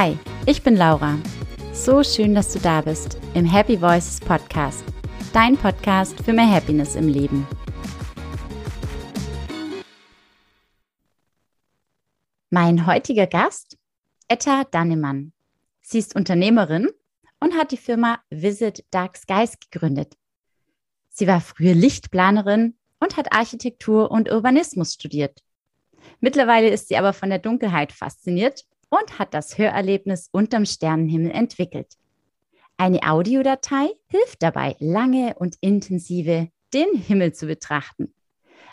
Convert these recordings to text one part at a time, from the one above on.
Hi, ich bin Laura. So schön, dass du da bist im Happy Voices Podcast, dein Podcast für mehr Happiness im Leben. Mein heutiger Gast, Etta Dannemann. Sie ist Unternehmerin und hat die Firma Visit Dark Skies gegründet. Sie war früher Lichtplanerin und hat Architektur und Urbanismus studiert. Mittlerweile ist sie aber von der Dunkelheit fasziniert und hat das Hörerlebnis unterm Sternenhimmel entwickelt. Eine Audiodatei hilft dabei, lange und intensive den Himmel zu betrachten.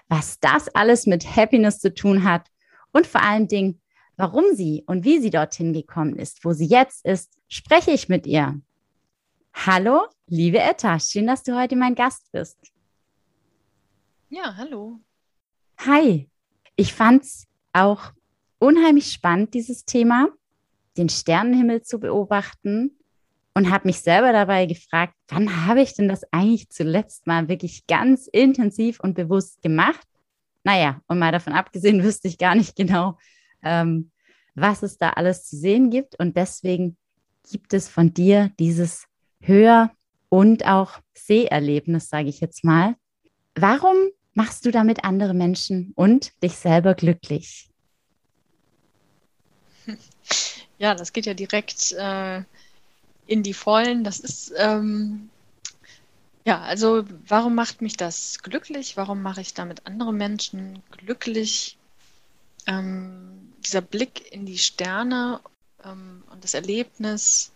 Was das alles mit Happiness zu tun hat und vor allen Dingen, warum sie und wie sie dorthin gekommen ist, wo sie jetzt ist, spreche ich mit ihr. Hallo, liebe Etta, schön, dass du heute mein Gast bist. Ja, hallo. Hi, ich fand's auch unheimlich spannend, dieses Thema, den Sternenhimmel zu beobachten und habe mich selber dabei gefragt, wann habe ich denn das eigentlich zuletzt mal wirklich ganz intensiv und bewusst gemacht? Naja, und mal davon abgesehen, wüsste ich gar nicht genau, ähm, was es da alles zu sehen gibt. Und deswegen gibt es von dir dieses Hör- und auch Seherlebnis, sage ich jetzt mal. Warum machst du damit andere Menschen und dich selber glücklich? Ja, das geht ja direkt äh, in die Vollen. Das ist, ähm, ja, also warum macht mich das glücklich? Warum mache ich damit andere Menschen glücklich? Ähm, dieser Blick in die Sterne ähm, und das Erlebnis,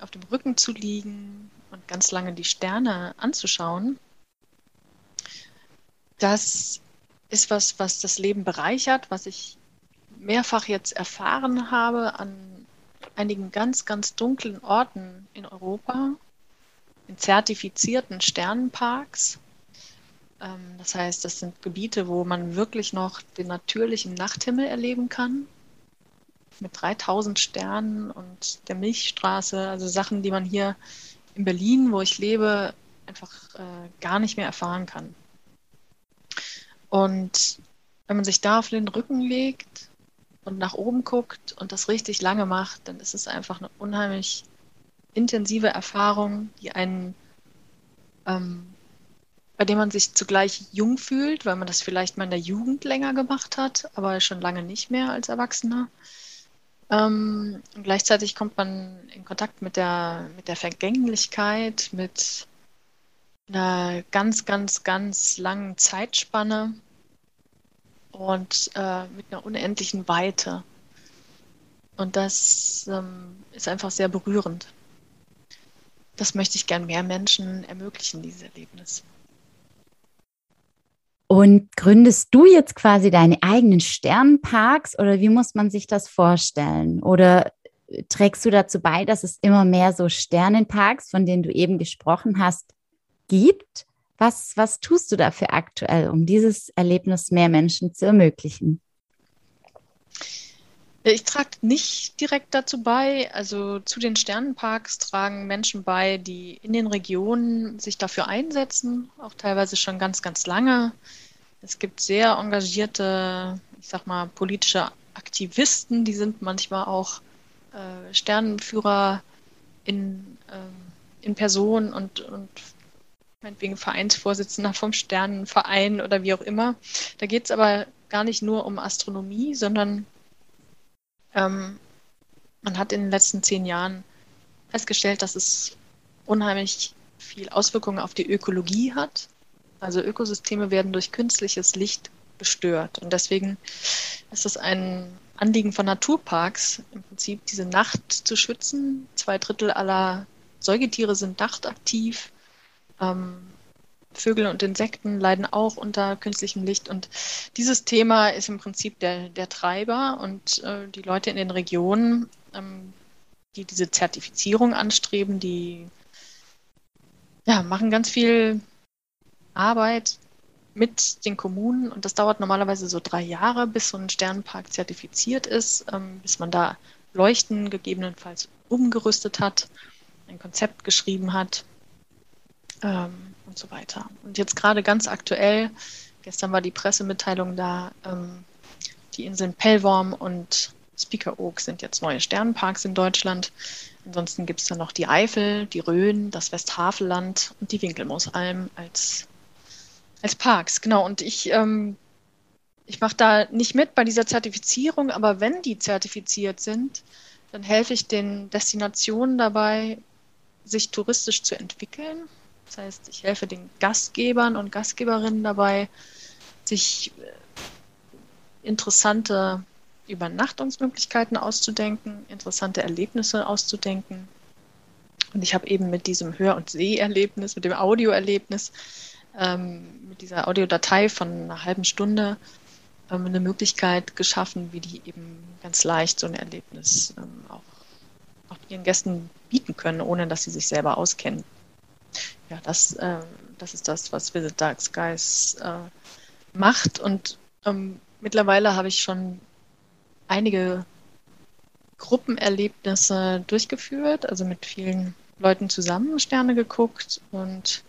auf dem Rücken zu liegen und ganz lange die Sterne anzuschauen, das ist was, was das Leben bereichert, was ich mehrfach jetzt erfahren habe an einigen ganz, ganz dunklen Orten in Europa, in zertifizierten Sternenparks. Ähm, das heißt, das sind Gebiete, wo man wirklich noch den natürlichen Nachthimmel erleben kann. Mit 3000 Sternen und der Milchstraße, also Sachen, die man hier in Berlin, wo ich lebe, einfach äh, gar nicht mehr erfahren kann. Und wenn man sich da auf den Rücken legt und nach oben guckt und das richtig lange macht, dann ist es einfach eine unheimlich intensive Erfahrung, die einen, ähm, bei dem man sich zugleich jung fühlt, weil man das vielleicht mal in der Jugend länger gemacht hat, aber schon lange nicht mehr als Erwachsener. Ähm, und gleichzeitig kommt man in Kontakt mit der, mit der Vergänglichkeit, mit einer ganz, ganz, ganz langen Zeitspanne und äh, mit einer unendlichen Weite. Und das ähm, ist einfach sehr berührend. Das möchte ich gern mehr Menschen ermöglichen, dieses Erlebnis. Und gründest du jetzt quasi deine eigenen Sternparks oder wie muss man sich das vorstellen? Oder trägst du dazu bei, dass es immer mehr so Sternenparks, von denen du eben gesprochen hast, gibt? Was, was tust du dafür aktuell, um dieses Erlebnis mehr Menschen zu ermöglichen? Ich trage nicht direkt dazu bei. Also zu den Sternenparks tragen Menschen bei, die in den Regionen sich dafür einsetzen, auch teilweise schon ganz, ganz lange. Es gibt sehr engagierte, ich sag mal, politische Aktivisten, die sind manchmal auch äh, Sternenführer in, äh, in Person und, und meinetwegen Vereinsvorsitzender vom Sternenverein oder wie auch immer. Da geht es aber gar nicht nur um Astronomie, sondern ähm, man hat in den letzten zehn Jahren festgestellt, dass es unheimlich viel Auswirkungen auf die Ökologie hat. Also Ökosysteme werden durch künstliches Licht gestört. Und deswegen ist es ein Anliegen von Naturparks, im Prinzip diese Nacht zu schützen. Zwei Drittel aller Säugetiere sind nachtaktiv. Ähm, Vögel und Insekten leiden auch unter künstlichem Licht. Und dieses Thema ist im Prinzip der, der Treiber und äh, die Leute in den Regionen, ähm, die diese Zertifizierung anstreben, die ja, machen ganz viel Arbeit mit den Kommunen und das dauert normalerweise so drei Jahre, bis so ein Sternenpark zertifiziert ist, ähm, bis man da Leuchten gegebenenfalls umgerüstet hat, ein Konzept geschrieben hat ähm, und so weiter. Und jetzt gerade ganz aktuell, gestern war die Pressemitteilung da, ähm, die Inseln Pellworm und Spiekeroog sind jetzt neue Sternenparks in Deutschland. Ansonsten gibt es dann noch die Eifel, die Rhön, das Westhavelland und die Winkelmoosalm als, als Parks. Genau, und ich, ähm, ich mache da nicht mit bei dieser Zertifizierung, aber wenn die zertifiziert sind, dann helfe ich den Destinationen dabei, sich touristisch zu entwickeln. Das heißt, ich helfe den Gastgebern und Gastgeberinnen dabei, sich äh, interessante Übernachtungsmöglichkeiten auszudenken, interessante Erlebnisse auszudenken. Und ich habe eben mit diesem Hör- und Seherlebnis, mit dem Audioerlebnis, ähm, mit dieser Audiodatei von einer halben Stunde ähm, eine Möglichkeit geschaffen, wie die eben ganz leicht so ein Erlebnis ähm, auch, auch ihren Gästen bieten können, ohne dass sie sich selber auskennen. Ja, das, äh, das ist das, was Visit Dark Skies äh, macht. Und ähm, mittlerweile habe ich schon einige Gruppenerlebnisse durchgeführt, also mit vielen Leuten zusammen Sterne geguckt. Und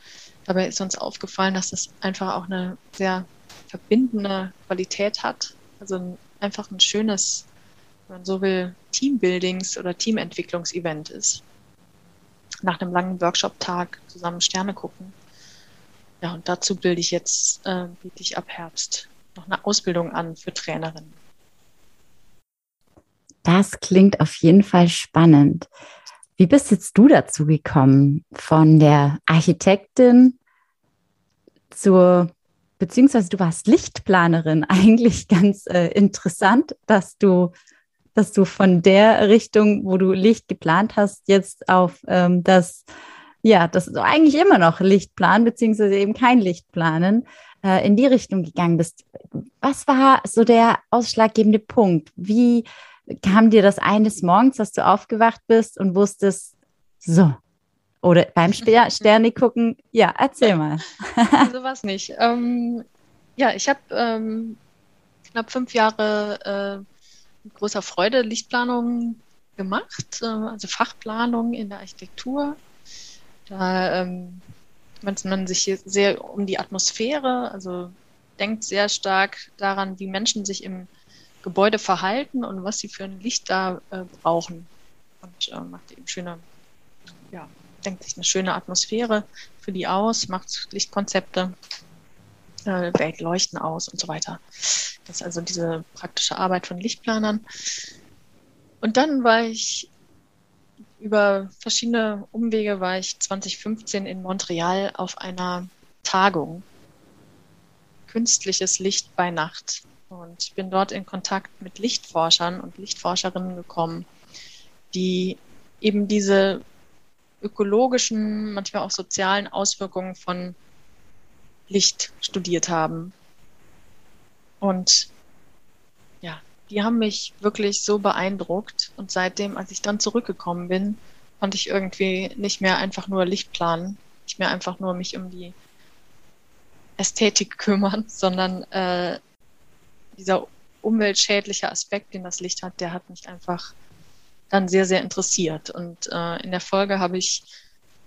dabei ist uns aufgefallen, dass das einfach auch eine sehr verbindende Qualität hat. Also einfach ein schönes, wenn man so will, Teambuildings- oder Teamentwicklungsevent ist. Nach einem langen Workshop-Tag zusammen Sterne gucken. Ja, und dazu bilde ich jetzt, äh, biete ich ab Herbst noch eine Ausbildung an für Trainerinnen. Das klingt auf jeden Fall spannend. Wie bist jetzt du dazu gekommen, von der Architektin zur beziehungsweise du warst Lichtplanerin, eigentlich ganz äh, interessant, dass du, dass du von der Richtung, wo du Licht geplant hast, jetzt auf ähm, das, ja, das ist eigentlich immer noch Lichtplan, beziehungsweise eben kein Lichtplanen, äh, in die Richtung gegangen bist. Was war so der ausschlaggebende Punkt? Wie kam dir das eines Morgens, dass du aufgewacht bist und wusstest, so, oder beim Sterne gucken? Ja, erzähl mal. so was nicht. Ähm, ja, ich habe ähm, knapp fünf Jahre äh, großer Freude Lichtplanung gemacht, äh, also Fachplanung in der Architektur. Da ähm, man sich sehr um die Atmosphäre, also denkt sehr stark daran, wie Menschen sich im Gebäude verhalten und was sie für ein Licht da äh, brauchen. Und äh, macht eben schöne ja, denkt sich eine schöne Atmosphäre für die aus, macht Lichtkonzepte, äh, wählt Leuchten aus und so weiter. Das ist also diese praktische Arbeit von Lichtplanern. Und dann war ich über verschiedene Umwege war ich 2015 in Montreal auf einer Tagung Künstliches Licht bei Nacht und bin dort in Kontakt mit Lichtforschern und Lichtforscherinnen gekommen, die eben diese ökologischen, manchmal auch sozialen Auswirkungen von Licht studiert haben. Und ja, die haben mich wirklich so beeindruckt. Und seitdem, als ich dann zurückgekommen bin, konnte ich irgendwie nicht mehr einfach nur Licht planen, nicht mehr einfach nur mich um die Ästhetik kümmern, sondern äh, dieser umweltschädliche Aspekt, den das Licht hat, der hat mich einfach dann sehr, sehr interessiert. Und äh, in der Folge habe ich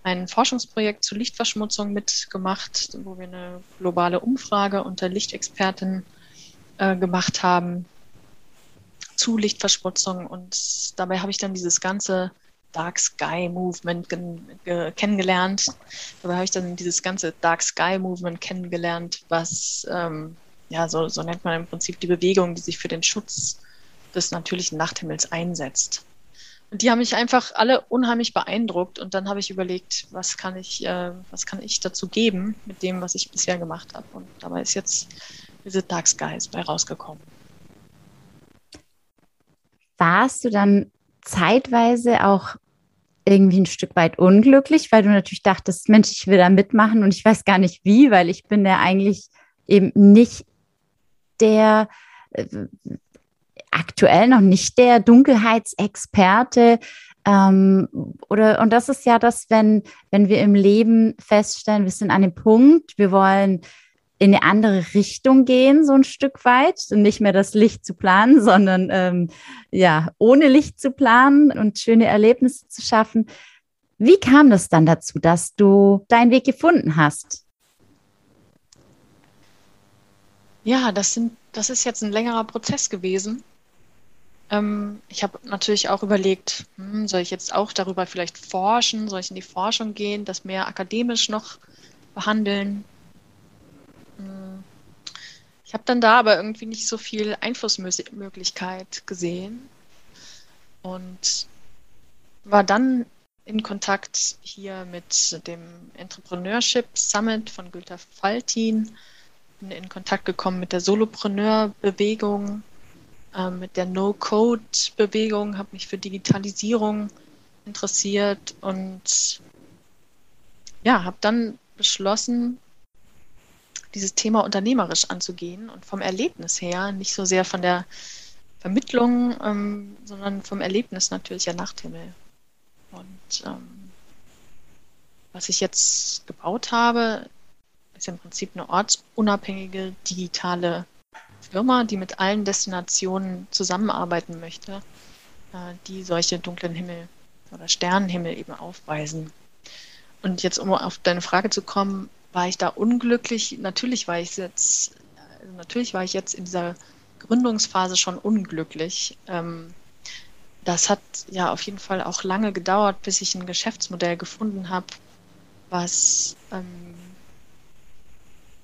ein Forschungsprojekt zu Lichtverschmutzung mitgemacht, wo wir eine globale Umfrage unter Lichtexperten äh, gemacht haben zu Lichtverschmutzung. Und dabei habe ich dann dieses ganze Dark Sky Movement kennengelernt. Dabei habe ich dann dieses ganze Dark Sky Movement kennengelernt, was, ähm, ja, so, so nennt man im Prinzip die Bewegung, die sich für den Schutz des natürlichen Nachthimmels einsetzt. Die haben mich einfach alle unheimlich beeindruckt. Und dann habe ich überlegt, was kann ich, äh, was kann ich dazu geben mit dem, was ich bisher gemacht habe. Und dabei ist jetzt diese Dark Skies bei rausgekommen. Warst du dann zeitweise auch irgendwie ein Stück weit unglücklich, weil du natürlich dachtest, Mensch, ich will da mitmachen und ich weiß gar nicht wie, weil ich bin ja eigentlich eben nicht der äh, aktuell noch nicht der Dunkelheitsexperte. Ähm, oder, und das ist ja das, wenn, wenn wir im Leben feststellen, wir sind an dem Punkt, wir wollen in eine andere Richtung gehen, so ein Stück weit, und nicht mehr das Licht zu planen, sondern ähm, ja, ohne Licht zu planen und schöne Erlebnisse zu schaffen. Wie kam das dann dazu, dass du deinen Weg gefunden hast? Ja, das sind, das ist jetzt ein längerer Prozess gewesen. Ähm, ich habe natürlich auch überlegt, hm, soll ich jetzt auch darüber vielleicht forschen? Soll ich in die Forschung gehen, das mehr akademisch noch behandeln? Hm. Ich habe dann da aber irgendwie nicht so viel Einflussmöglichkeit gesehen und war dann in Kontakt hier mit dem Entrepreneurship Summit von Gülter Faltin, bin in Kontakt gekommen mit der Solopreneur-Bewegung, äh, mit der No-Code-Bewegung, habe mich für Digitalisierung interessiert und ja, habe dann beschlossen, dieses Thema unternehmerisch anzugehen und vom Erlebnis her, nicht so sehr von der Vermittlung, ähm, sondern vom Erlebnis natürlich der Nachthimmel. Und ähm, was ich jetzt gebaut habe, ist im Prinzip eine ortsunabhängige digitale Firma, die mit allen Destinationen zusammenarbeiten möchte, äh, die solche dunklen Himmel oder Sternenhimmel eben aufweisen. Und jetzt, um auf deine Frage zu kommen, war ich da unglücklich? Natürlich war ich jetzt, also natürlich war ich jetzt in dieser Gründungsphase schon unglücklich. Ähm, das hat ja auf jeden Fall auch lange gedauert, bis ich ein Geschäftsmodell gefunden habe, was ähm,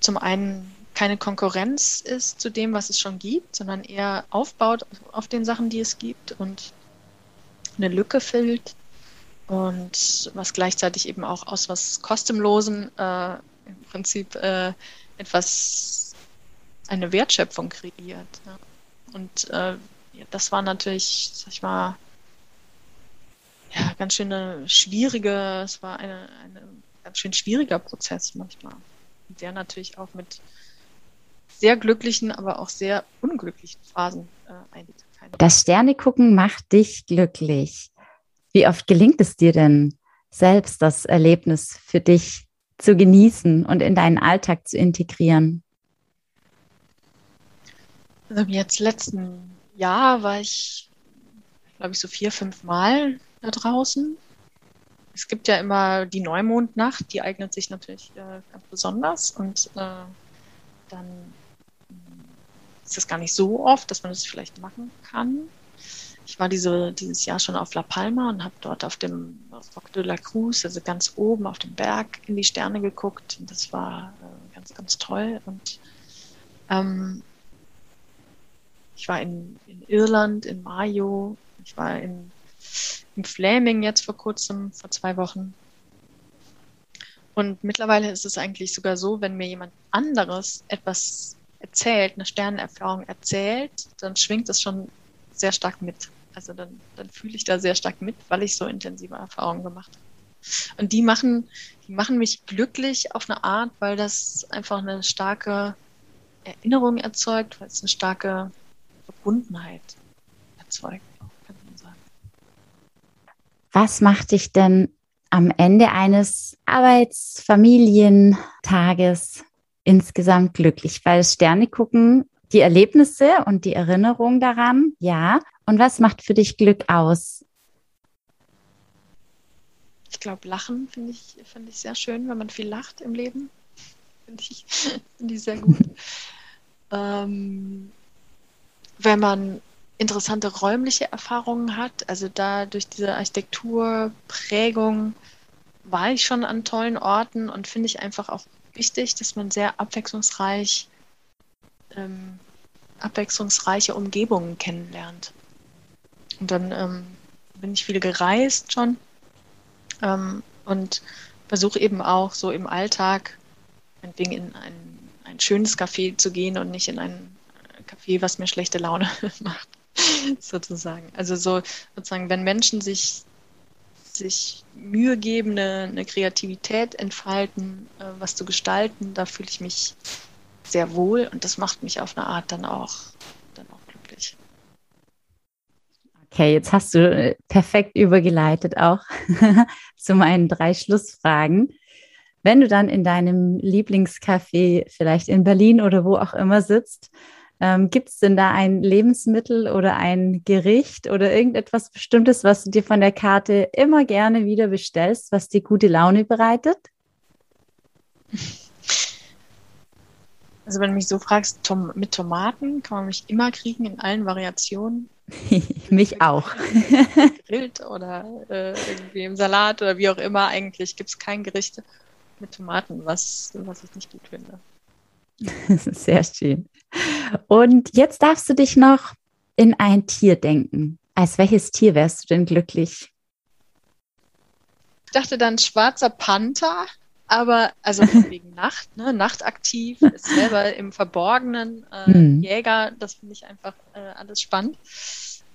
zum einen keine Konkurrenz ist zu dem, was es schon gibt, sondern eher aufbaut auf den Sachen, die es gibt und eine Lücke füllt und was gleichzeitig eben auch aus was Kostenlosen äh, im Prinzip äh, etwas, eine Wertschöpfung kreiert. Ja. Und äh, das war natürlich, sag ich mal, ja, ganz schön eine schwierige, es war eine, eine ganz schön schwieriger Prozess manchmal. Der natürlich auch mit sehr glücklichen, aber auch sehr unglücklichen Phasen äh, eingeht. Das Sternekucken macht dich glücklich. Wie oft gelingt es dir denn selbst, das Erlebnis für dich zu genießen und in deinen Alltag zu integrieren? Also jetzt letzten Jahr war ich, glaube ich, so vier, fünf Mal da draußen. Es gibt ja immer die Neumondnacht, die eignet sich natürlich äh, ganz besonders und äh, dann ist das gar nicht so oft, dass man das vielleicht machen kann. Ich war diese, dieses Jahr schon auf La Palma und habe dort auf dem Rock de la Cruz, also ganz oben auf dem Berg, in die Sterne geguckt. Und das war äh, ganz, ganz toll. Und ähm, ich war in, in Irland, in Mayo, ich war in, in Flaming jetzt vor kurzem, vor zwei Wochen. Und mittlerweile ist es eigentlich sogar so, wenn mir jemand anderes etwas erzählt, eine Sternenerfahrung erzählt, dann schwingt es schon sehr stark mit. Also dann, dann fühle ich da sehr stark mit, weil ich so intensive Erfahrungen gemacht habe. Und die machen, die machen mich glücklich auf eine Art, weil das einfach eine starke Erinnerung erzeugt, weil es eine starke Verbundenheit erzeugt, kann man sagen. Was macht dich denn am Ende eines Arbeitsfamilientages insgesamt glücklich, weil Sterne gucken, die Erlebnisse und die Erinnerung daran, ja. Und was macht für dich Glück aus? Ich glaube, Lachen finde ich, find ich sehr schön, wenn man viel lacht im Leben. Finde ich, find ich sehr gut. ähm, wenn man interessante räumliche Erfahrungen hat, also da durch diese Architekturprägung war ich schon an tollen Orten und finde ich einfach auch wichtig, dass man sehr abwechslungsreich, ähm, abwechslungsreiche Umgebungen kennenlernt. Und dann ähm, bin ich viel gereist schon ähm, und versuche eben auch so im Alltag meinetwegen in ein, ein schönes Café zu gehen und nicht in ein Café, was mir schlechte Laune macht, sozusagen. Also so sozusagen, wenn Menschen sich sich Mühe geben, eine, eine Kreativität entfalten, äh, was zu gestalten, da fühle ich mich sehr wohl und das macht mich auf eine Art dann auch, dann auch glücklich. Okay, jetzt hast du äh, perfekt übergeleitet auch zu meinen drei Schlussfragen. Wenn du dann in deinem Lieblingscafé, vielleicht in Berlin oder wo auch immer sitzt, ähm, Gibt es denn da ein Lebensmittel oder ein Gericht oder irgendetwas Bestimmtes, was du dir von der Karte immer gerne wieder bestellst, was dir gute Laune bereitet? Also wenn du mich so fragst, Tom mit Tomaten kann man mich immer kriegen in allen Variationen. mich auch. Gegrillt oder äh, irgendwie im Salat oder wie auch immer. Eigentlich gibt es kein Gericht mit Tomaten, was, was ich nicht gut finde. Sehr schön. Und jetzt darfst du dich noch in ein Tier denken. Als welches Tier wärst du denn glücklich? Ich dachte dann schwarzer Panther, aber also wegen Nacht, ne? nachtaktiv, ist selber im Verborgenen, äh, mhm. Jäger, das finde ich einfach äh, alles spannend.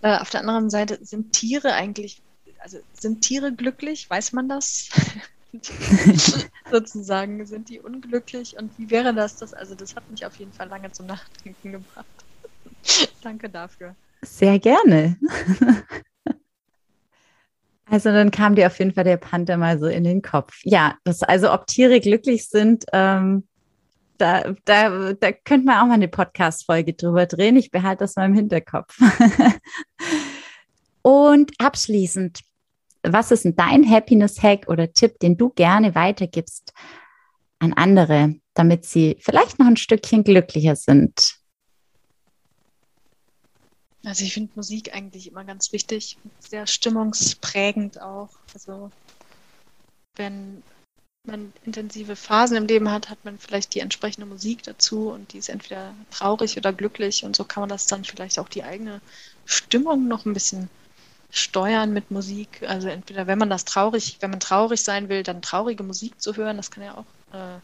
Äh, auf der anderen Seite sind Tiere eigentlich, also sind Tiere glücklich, weiß man das? sozusagen, sind die unglücklich und wie wäre das das? Also das hat mich auf jeden Fall lange zum Nachdenken gebracht. Danke dafür. Sehr gerne. Also dann kam dir auf jeden Fall der Panther mal so in den Kopf. Ja, das, also ob Tiere glücklich sind, ähm, da, da, da könnte man auch mal eine Podcast-Folge drüber drehen. Ich behalte das mal im Hinterkopf. Und abschließend, was ist denn dein Happiness-Hack oder Tipp, den du gerne weitergibst an andere, damit sie vielleicht noch ein Stückchen glücklicher sind? Also ich finde Musik eigentlich immer ganz wichtig, sehr stimmungsprägend auch. Also wenn man intensive Phasen im Leben hat, hat man vielleicht die entsprechende Musik dazu und die ist entweder traurig oder glücklich und so kann man das dann vielleicht auch die eigene Stimmung noch ein bisschen steuern mit Musik. Also entweder wenn man das traurig, wenn man traurig sein will, dann traurige Musik zu hören, das kann ja auch, äh,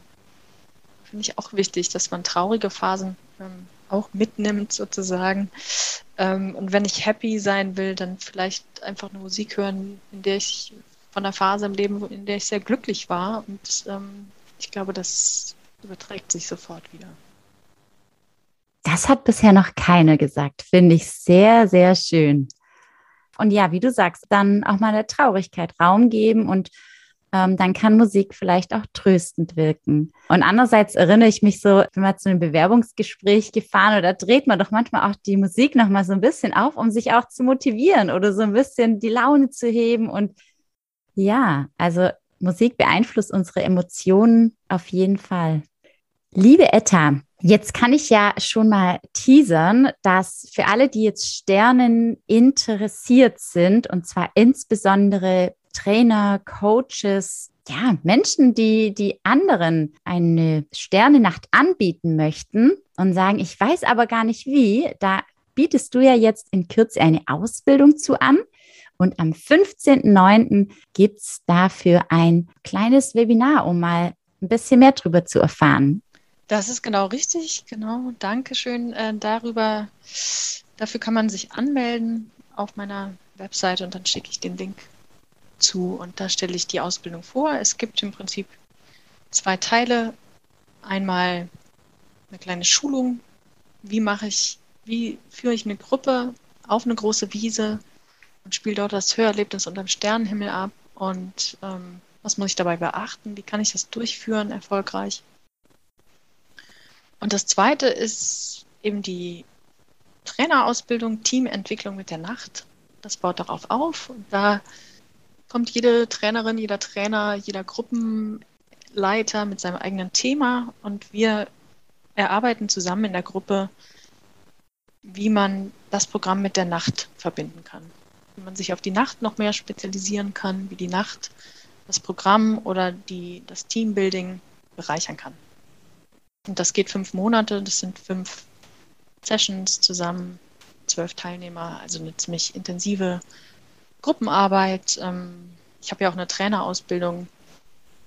finde ich auch wichtig, dass man traurige Phasen ähm, auch mitnimmt sozusagen. Ähm, und wenn ich happy sein will, dann vielleicht einfach eine Musik hören, in der ich von der Phase im Leben, in der ich sehr glücklich war. Und ähm, ich glaube, das überträgt sich sofort wieder. Das hat bisher noch keiner gesagt. Finde ich sehr, sehr schön. Und ja, wie du sagst, dann auch mal der Traurigkeit Raum geben und ähm, dann kann Musik vielleicht auch tröstend wirken. Und andererseits erinnere ich mich so, wenn man zu einem Bewerbungsgespräch gefahren oder dreht man doch manchmal auch die Musik nochmal so ein bisschen auf, um sich auch zu motivieren oder so ein bisschen die Laune zu heben. Und ja, also Musik beeinflusst unsere Emotionen auf jeden Fall. Liebe Etta, jetzt kann ich ja schon mal teasern, dass für alle, die jetzt Sternen interessiert sind, und zwar insbesondere Trainer, Coaches, ja, Menschen, die die anderen eine Sternenacht anbieten möchten und sagen, ich weiß aber gar nicht wie, da bietest du ja jetzt in Kürze eine Ausbildung zu an. Und am 15.09. gibt es dafür ein kleines Webinar, um mal ein bisschen mehr darüber zu erfahren. Das ist genau richtig, genau. Dankeschön äh, darüber. Dafür kann man sich anmelden auf meiner Webseite und dann schicke ich den Link zu und da stelle ich die Ausbildung vor. Es gibt im Prinzip zwei Teile. Einmal eine kleine Schulung. Wie mache ich, wie führe ich eine Gruppe auf eine große Wiese und spiele dort das Hörerlebnis unter dem Sternenhimmel ab und ähm, was muss ich dabei beachten? Wie kann ich das durchführen erfolgreich? Und das zweite ist eben die Trainerausbildung, Teamentwicklung mit der Nacht. Das baut darauf auf. Und da kommt jede Trainerin, jeder Trainer, jeder Gruppenleiter mit seinem eigenen Thema und wir erarbeiten zusammen in der Gruppe, wie man das Programm mit der Nacht verbinden kann. Wie man sich auf die Nacht noch mehr spezialisieren kann, wie die Nacht das Programm oder die, das Teambuilding bereichern kann. Und das geht fünf Monate, das sind fünf Sessions zusammen, zwölf Teilnehmer, also eine ziemlich intensive Gruppenarbeit. Ähm, ich habe ja auch eine Trainerausbildung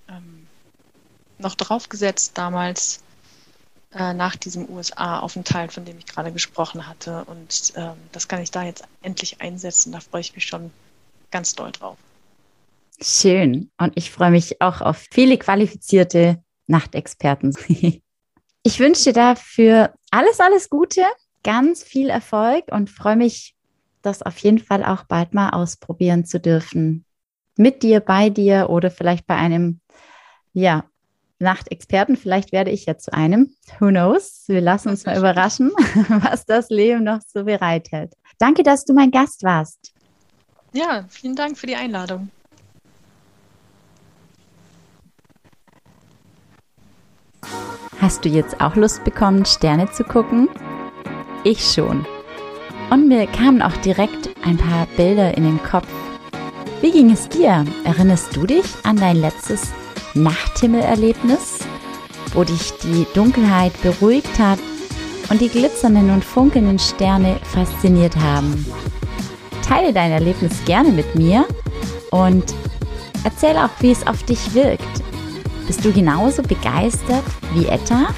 ähm, noch draufgesetzt damals äh, nach diesem USA-Aufenthalt, von dem ich gerade gesprochen hatte. Und ähm, das kann ich da jetzt endlich einsetzen. Da freue ich mich schon ganz doll drauf. Schön. Und ich freue mich auch auf viele qualifizierte Nachtexperten. Ich wünsche dir dafür alles, alles Gute, ganz viel Erfolg und freue mich das auf jeden Fall auch bald mal ausprobieren zu dürfen. Mit dir, bei dir oder vielleicht bei einem, ja, Nachtexperten. Vielleicht werde ich ja zu einem. Who knows? Wir lassen uns mal überraschen, was das Leben noch so bereithält. Danke, dass du mein Gast warst. Ja, vielen Dank für die Einladung. Hast du jetzt auch Lust bekommen, Sterne zu gucken? Ich schon. Und mir kamen auch direkt ein paar Bilder in den Kopf. Wie ging es dir? Erinnerst du dich an dein letztes Nachthimmelerlebnis, wo dich die Dunkelheit beruhigt hat und die glitzernden und funkelnden Sterne fasziniert haben? Teile dein Erlebnis gerne mit mir und erzähl auch, wie es auf dich wirkt. Bist du genauso begeistert wie Etta?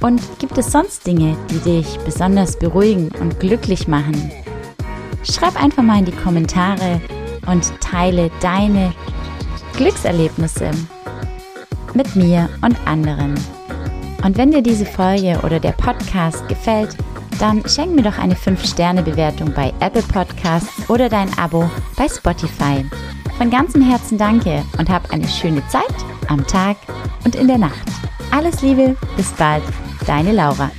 Und gibt es sonst Dinge, die dich besonders beruhigen und glücklich machen? Schreib einfach mal in die Kommentare und teile deine Glückserlebnisse mit mir und anderen. Und wenn dir diese Folge oder der Podcast gefällt, dann schenk mir doch eine 5-Sterne-Bewertung bei Apple Podcasts oder dein Abo bei Spotify. Von ganzem Herzen danke und hab eine schöne Zeit am Tag und in der Nacht. Alles Liebe, bis bald, deine Laura.